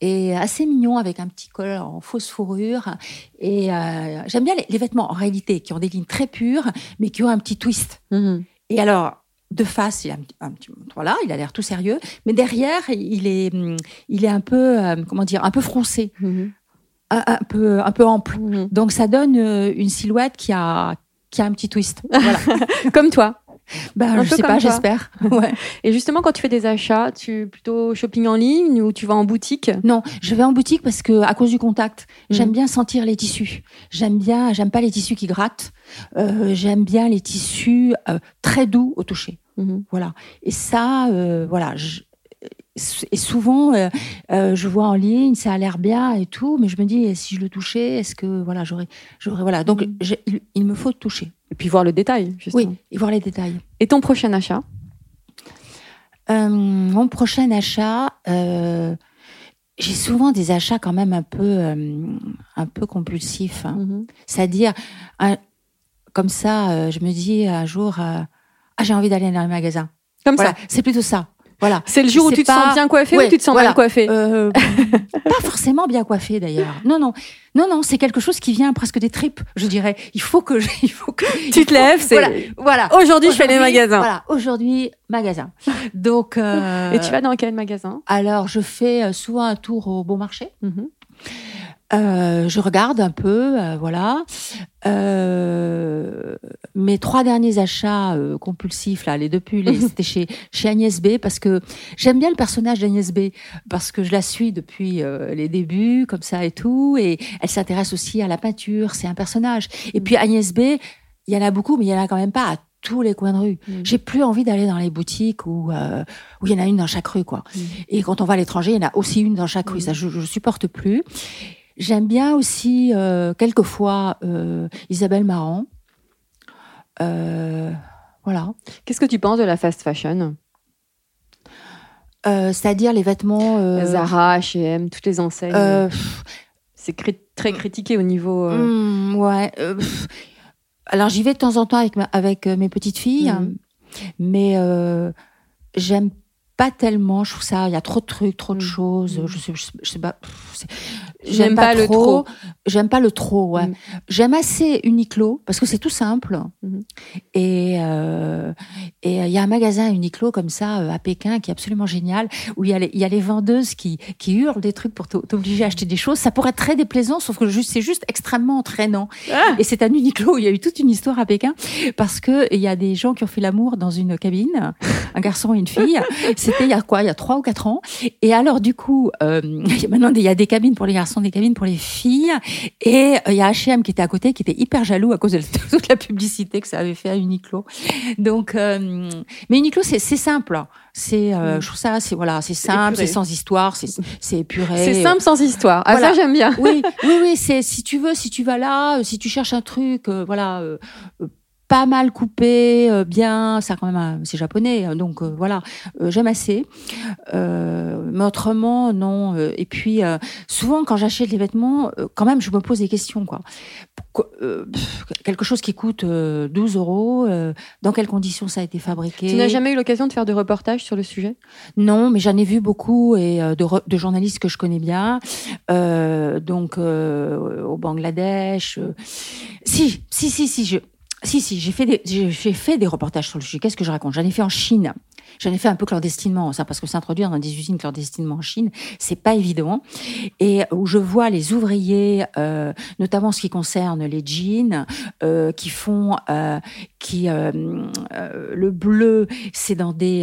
Et assez mignon avec un petit col en fausse fourrure. Et euh, j'aime bien les, les vêtements en réalité qui ont des lignes très pures, mais qui ont un petit twist. Mhm. Et alors, de face, il a un, petit- voilà, il a l'air tout sérieux, mais derrière, il est, il est un peu, euh, comment dire, un peu froncé, Mhm. Un peu, un peu ample. Mhm. Donc ça donne euh, une silhouette qui a qui a un petit twist. Voilà. Comme toi. ben, Un je sais pas, j'espère. Ouais. Et justement, quand tu fais des achats, tu plutôt shopping en ligne ou tu vas en boutique? Non, je vais en boutique parce que à cause du contact, j'aime Mhm. bien sentir les tissus. J'aime bien, j'aime pas les tissus qui grattent. Euh, j'aime bien les tissus euh, très doux au toucher. Mhm. Voilà. Et ça, euh, voilà. je- et souvent, euh, euh, je vois en ligne, ça a l'air bien et tout, mais je me dis, si je le touchais, est-ce que voilà, j'aurais, j'aurais, voilà. Donc, j'ai- il, me faut toucher. Et puis voir le détail, justement. Oui, et voir les détails. Et ton prochain achat? Euh, mon prochain achat, j'ai souvent des achats quand même un peu, un peu compulsifs. hein. Mhm. C'est-à-dire, comme ça, je me dis un jour, ah, j'ai envie d'aller dans le magasin. Comme Voilà, ça. c'est plutôt ça. Voilà. C'est le jour où tu te sens bien coiffé Ouais, ou tu te sens voilà. mal coiffé Euh, pas forcément bien coiffé d'ailleurs. Non, non, non, non, c'est quelque chose qui vient presque des tripes, je dirais. Il faut que, je- il faut que. Tu te lèves, c'est Voilà, voilà. aujourd'hui je fais les magasins. Voilà, aujourd'hui magasin. Donc. euh, Et tu vas dans quel magasin? Alors, je fais euh, souvent un tour au bon marché. Mhm. Euh, je regarde un peu, euh, voilà. Euh, mes trois derniers achats euh, compulsifs, là, les deux pulls, c'était chez, chez Agnès B, parce que j'aime bien le personnage d'Agnès B, parce que je la suis depuis euh, les débuts, comme ça et tout, et elle s'intéresse aussi à la peinture, c'est un personnage. Et puis Agnès B, il y en a beaucoup, mais il y en a quand même pas à tous les coins de rue. Mhm. J'ai plus envie d'aller dans les boutiques où euh, où il y en a une dans chaque rue, quoi. Mhm. Et quand on va à l'étranger, il y en a aussi une dans chaque rue. Ça, je, je supporte plus. J'aime bien aussi euh, quelquefois euh, Isabelle Marant. Euh, voilà. Qu'est-ce que tu penses de la fast fashion? Euh, C'est-à-dire les vêtements. Zara, H&M, toutes les enseignes. c'est cri- très critiqué au niveau. hmm, ouais. alors j'y vais de temps en temps avec, ma- avec mes petites filles, Mhm. mais j'aime pas tellement. Je trouve ça, il y a trop de trucs, trop de Mhm. choses. Mhm. Je sais, je sais- je sais pas. J'aime pas le trop. J'aime pas le trop. Ouais. Mhm. J'aime assez Uniqlo parce que c'est tout simple. Mhm. Et euh, et il y a un magasin Uniqlo comme ça euh, à Pékin qui est absolument génial où il y a les, il y a les vendeuses qui qui hurlent des trucs pour t'o- t'obliger à acheter des choses. Ça pourrait être très déplaisant, sauf que juste c'est juste extrêmement entraînant. Ah Et c'est à Uniqlo où il y a eu toute une histoire à Pékin parce que il y a des gens qui ont fait l'amour dans une cabine, un garçon et une fille. C'était il y a quoi? Il y a trois ou quatre ans. Et alors du coup, euh, maintenant il y a des cabines pour les garçons, des cabines pour les filles. Et euh, il y a H&M qui était à côté, qui était hyper jaloux à cause de toute la publicité que ça avait fait à Uniqlo. Donc, euh, mais Uniqlo c'est c'est simple. C'est, euh, Mm. je trouve ça, c'est voilà, c'est simple, c'est sans histoire, c'est c'est épuré. C'est simple sans histoire. Ah, Voilà. ça, j'aime bien. oui, oui, oui, c'est si tu veux, si tu vas là, euh, si tu cherches un truc, euh, voilà, pas mal coupé, euh, bien, ça quand même, c'est japonais, hein, donc euh, voilà, euh, j'aime assez. Mais autrement, non. et puis, souvent, quand j'achète les vêtements, quand même, je me pose des questions, quoi. Pff, quelque chose qui coûte euh, 12 euros, dans quelles conditions ça a été fabriqué Tu n'as jamais eu l'occasion de faire de reportages sur le sujet? Non, mais j'en ai vu beaucoup et de, de journalistes que je connais bien, donc au Bangladesh. Si, si, si, si, je, si, si, j'ai fait des, j'ai fait des reportages sur le sujet. Qu'est-ce que je raconte? J'en ai fait en Chine. J'en ai fait un peu clandestinement, ça, parce que s'introduire dans des usines clandestinement en Chine, c'est pas évident. Et où je vois les ouvriers, euh, notamment en ce qui concerne les jeans, euh, qui font, euh, qui euh, le bleu, c'est dans des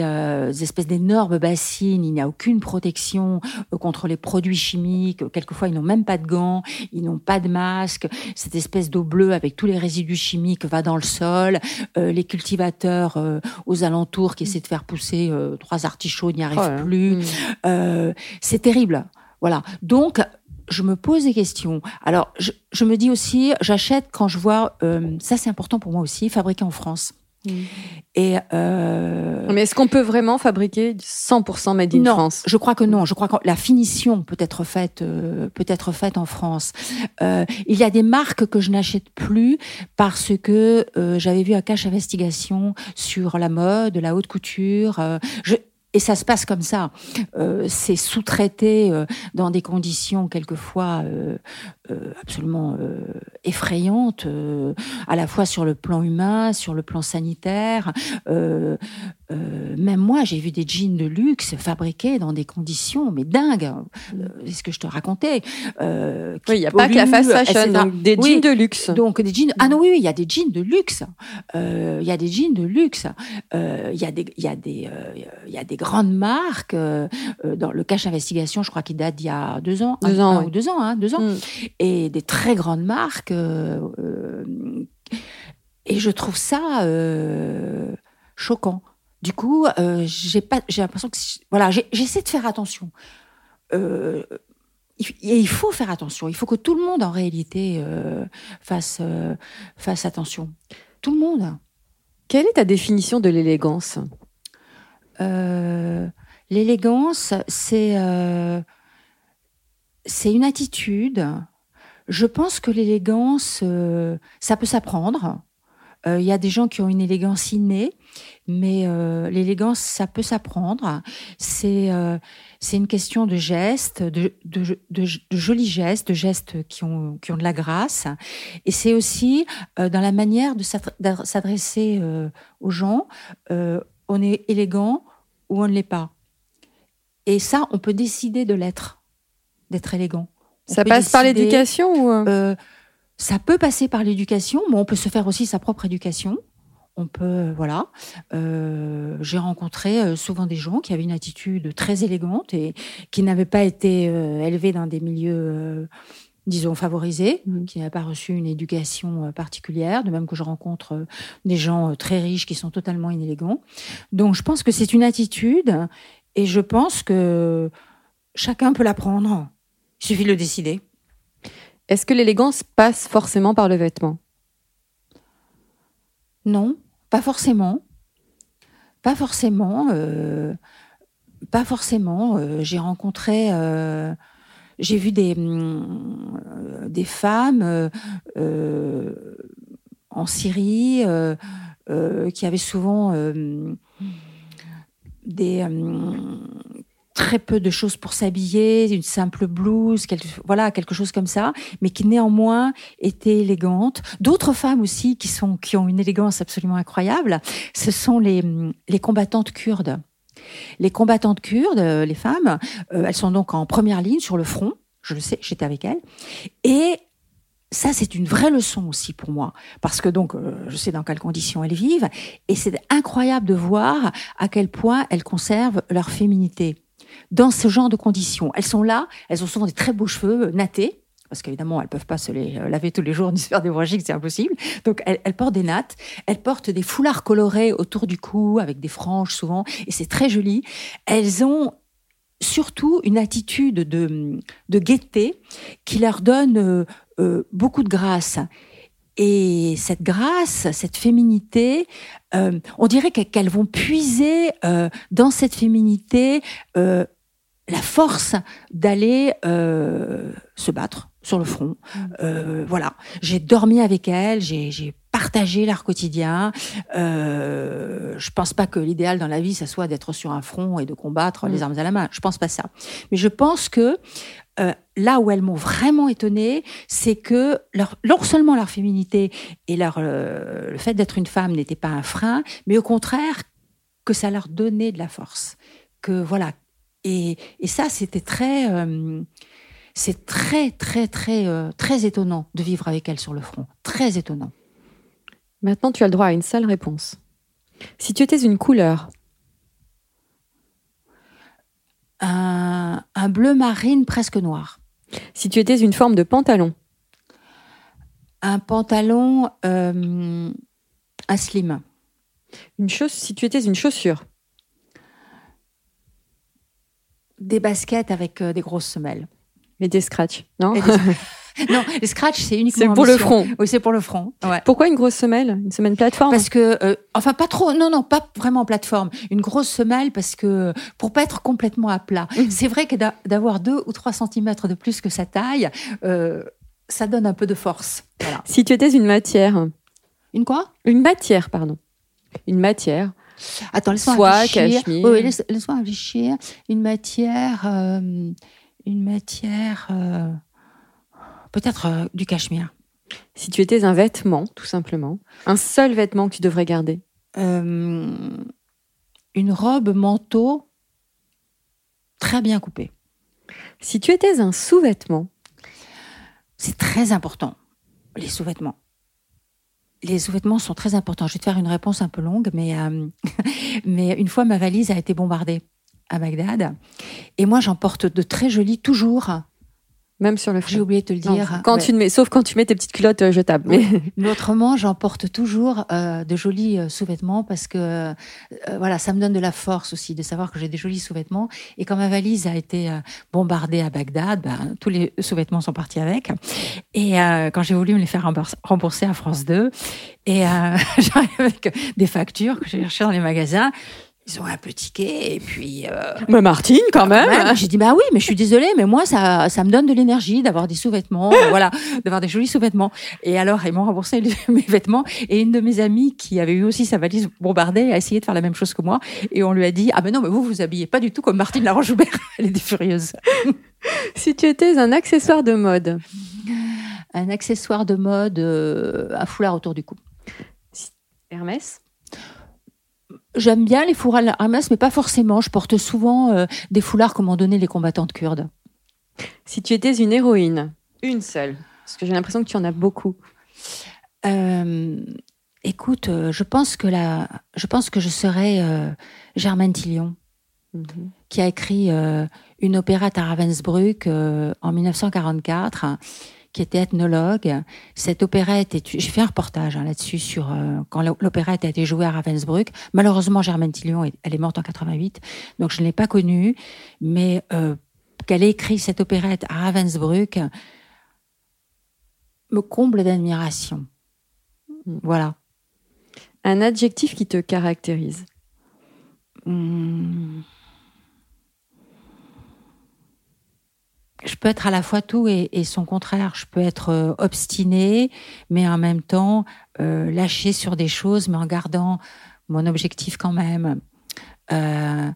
espèces d'énormes bassines. Il n'y a aucune protection contre les produits chimiques. Quelquefois, ils n'ont même pas de gants, ils n'ont pas de masque. Cette espèce d'eau bleue avec tous les résidus chimiques va dans le sol. Les cultivateurs aux alentours qui essaient de faire pousser euh, trois artichauts n'y arrivent Oh là là. plus. Mm. Euh, c'est terrible. Voilà. Donc, je me pose des questions. Alors, je, je me dis aussi, j'achète quand je vois, euh, ça c'est important pour moi aussi, fabriqué en France. Mm. Et euh, Mais est-ce qu'on peut vraiment fabriquer 100% made in non, France? je crois que non. Je crois que la finition peut être faite, euh, peut être faite en France. Euh, il y a des marques que je n'achète plus parce que j'avais vu un cache investigation sur la mode, la haute couture. je, et ça se passe comme ça. Euh, c'est sous-traité euh, dans des conditions quelquefois euh, absolument euh, effrayantes, euh, à la fois sur le plan humain, sur le plan sanitaire. Euh, euh, même moi, j'ai vu des jeans de luxe fabriqués dans des conditions, mais dingues. Euh, c'est ce que je te racontais. Euh, Oui, il n'y a pas que la fast fashion, donc des Oui. jeans de luxe. Donc des jeans. Ah non, oui, oui, il y a des jeans de luxe. Euh, Il y a des jeans de luxe. Euh, Il y a des, il y a des, euh, il y a des grandes marques. euh, euh, dans le cache investigation, je crois qu'il date d'il y a deux ans, Deux un, ans, un oui. ou deux ans, hein, deux ans, Mm. Et des très grandes marques. euh, euh, et je trouve ça euh, choquant. Du coup, j'ai pas, j'ai l'impression que voilà, j'essaie de faire attention. Euh, il- et il faut faire attention. Il faut que tout le monde, en réalité, euh, fasse, euh, fasse attention. Tout le monde. Quelle est ta définition de l'élégance? Euh, L'élégance, c'est c'est une attitude. Je pense que l'élégance, euh, ça peut s'apprendre. Euh, Il y a des gens qui ont une élégance innée, mais euh, l'élégance, ça peut s'apprendre. C'est une question de gestes, de, jolis gestes, de gestes qui ont, qui ont de la grâce. Et c'est aussi dans la manière de s'adresser aux gens. On est élégant ou on ne l'est pas. Et ça, on peut décider de l'être, d'être élégant. Ça passe par l'éducation ou euh, euh, ça peut passer par l'éducation, mais on peut se faire aussi sa propre éducation. On peut, euh, voilà. Euh, J'ai rencontré souvent des gens qui avaient une attitude très élégante et qui n'avaient pas été élevés dans des milieux, disons, favorisés, Mhm. qui n'avaient pas reçu une éducation particulière. De même que je rencontre des gens très riches qui sont totalement inélégants. Donc, je pense que c'est une attitude et je pense que chacun peut l'apprendre. Il suffit de le décider. est-ce que l'élégance passe forcément par le vêtement? Non, pas forcément. Pas forcément. euh, Pas forcément. Euh, j'ai rencontré, euh, j'ai vu des, mm, des femmes euh, en Syrie qui avaient souvent des très peu de choses pour s'habiller, une simple blouse, quelque, voilà, quelque chose comme ça, mais qui néanmoins étaient élégantes. D'autres femmes aussi qui sont qui ont une élégance absolument incroyable, ce sont les, les combattantes kurdes. Les combattantes kurdes, les femmes, euh, elles sont donc en première ligne sur le front. Je le sais, j'étais avec elles. Et ça, c'est une vraie leçon aussi pour moi, parce que donc euh, je sais dans quelles conditions elles vivent, et c'est incroyable de voir à quel point elles conservent leur féminité dans ce genre de conditions. Elles sont là, elles ont souvent des très beaux cheveux euh, nattés, parce qu'évidemment, elles peuvent pas se les euh, laver tous les jours ni se faire des c'est impossible. Donc, elles, portent des nattes, elles portent des foulards colorés autour du cou, avec des franges souvent, et c'est très joli. Elles ont surtout une attitude de, de gaieté qui leur donne euh, beaucoup de grâce. Et cette grâce, cette féminité, euh, on dirait qu'elles vont puiser euh, dans cette féminité euh, la force d'aller se battre sur le front. Mm. voilà, j'ai dormi avec elles, j'ai partagé leur quotidien. je pense pas que l'idéal dans la vie, ça soit d'être sur un front et de combattre les mm. armes à la main. Je pense pas ça. Mais je pense que euh, là où elles m'ont vraiment étonnée, c'est que non seulement leur féminité et leur, euh, le fait d'être une femme n'était pas un frein, mais au contraire que ça leur donnait de la force. Que voilà. Et, et ça, c'était très, euh, c'est très, très, très, très étonnant de vivre avec elles sur le front. Très étonnant. Maintenant, tu as le droit à une seule réponse. Si tu étais une couleur, un, bleu marine presque noir. Si tu étais une forme de pantalon Un pantalon, euh, un slim. Une chose, si tu étais une chaussure Des baskets avec euh, des grosses semelles. Et des scratchs, non? non, les scratch, c'est uniquement. C'est pour le front. Oui, c'est pour le front. Pourquoi une grosse semelle Une semelle plateforme? Parce que, euh, enfin, pas trop. Non, non, pas vraiment plateforme. Une grosse semelle parce que pour pas être complètement à plat. Mmh. C'est vrai que d'avoir deux ou trois centimètres de plus que sa taille, euh, ça donne un peu de force. Si tu étais une matière. Une quoi? Une matière, pardon. Une matière. Attends, laisse-moi réfléchir. Oui, laisse-moi réfléchir. Une matière. Euh, une matière. Peut-être euh, du cachemire. Si tu étais un vêtement, tout simplement, un seul vêtement que tu devrais garder euh, Une robe manteau très bien coupée. Si tu étais un sous-vêtement C'est très important, les sous-vêtements. Les sous-vêtements sont très importants. Je vais te faire une réponse un peu longue, mais, euh, mais une fois ma valise a été bombardée à Bagdad. Et moi, j'en porte de très jolis toujours même sur le J'ai oublié de te le dire. quand tu mets, sauf quand tu mets tes petites culottes euh, jetables. Mais... autrement, j'emporte toujours euh, de jolis euh, sous-vêtements parce que voilà, ça me donne de la force aussi de savoir que j'ai des jolis sous-vêtements. Et quand ma valise a été bombardée à Bagdad, ben, tous les sous-vêtements sont partis avec. Et quand j'ai voulu me les faire rembourser à France 2, et j'arrive avec des factures que j'ai cherchées dans les magasins ils ont un peu tiqué et puis. Euh, mais Martine, quand même. J'ai dit bah oui, mais je suis désolée, mais moi ça, ça me donne de l'énergie d'avoir des sous-vêtements, voilà, d'avoir des jolis sous-vêtements. Et alors ils m'ont remboursé mes vêtements et une de mes amies qui avait eu aussi sa valise bombardée a essayé de faire la même chose que moi et on lui a dit ah ben non mais vous vous habillez pas du tout comme Martine Laroche-Joubert. Elle était furieuse. si tu étais un accessoire de mode. Un accessoire de mode, euh, à foulard autour du cou. Hermès? J'aime bien les foulards Hermès, mais pas forcément. Je porte souvent euh, des foulards comme ont donné les combattantes kurdes. Si tu étais une héroïne, une seule, parce que j'ai l'impression que tu en as beaucoup. Euh, écoute, euh, je pense que la, je pense que je serais Germaine Tillion, mhm. qui a écrit une opérette à Ravensbrück en 1944 qui était ethnologue. Cette opérette, j'ai fait un reportage hein, là-dessus sur euh, quand l'opérette a été jouée à Ravensbrück. Malheureusement, Germaine Tillion, elle est morte en 88, donc je ne l'ai pas connue, mais euh, qu'elle ait écrit cette opérette à Ravensbrück me comble d'admiration. Voilà. Un adjectif qui te caractérise? Hmm. Je peux être à la fois tout et, son contraire. Je peux être euh, obstinée, mais en même temps euh, lâcher sur des choses, mais en gardant mon objectif quand même. Euh,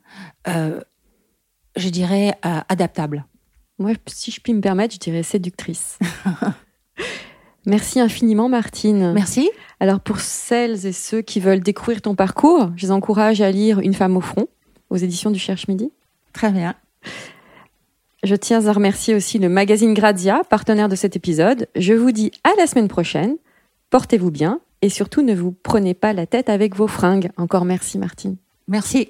je dirais adaptable. Moi, si je puis me permettre, je dirais séductrice. Merci infiniment, Martine. Merci. Alors, pour celles et ceux qui veulent découvrir ton parcours, je les encourage à lire Une femme au front aux éditions du Cherche Midi. Très bien. Je tiens à remercier aussi le magazine Grazia, partenaire de cet épisode. Je vous dis à la semaine prochaine. Portez-vous bien et surtout ne vous prenez pas la tête avec vos fringues. Encore merci Martine. Merci.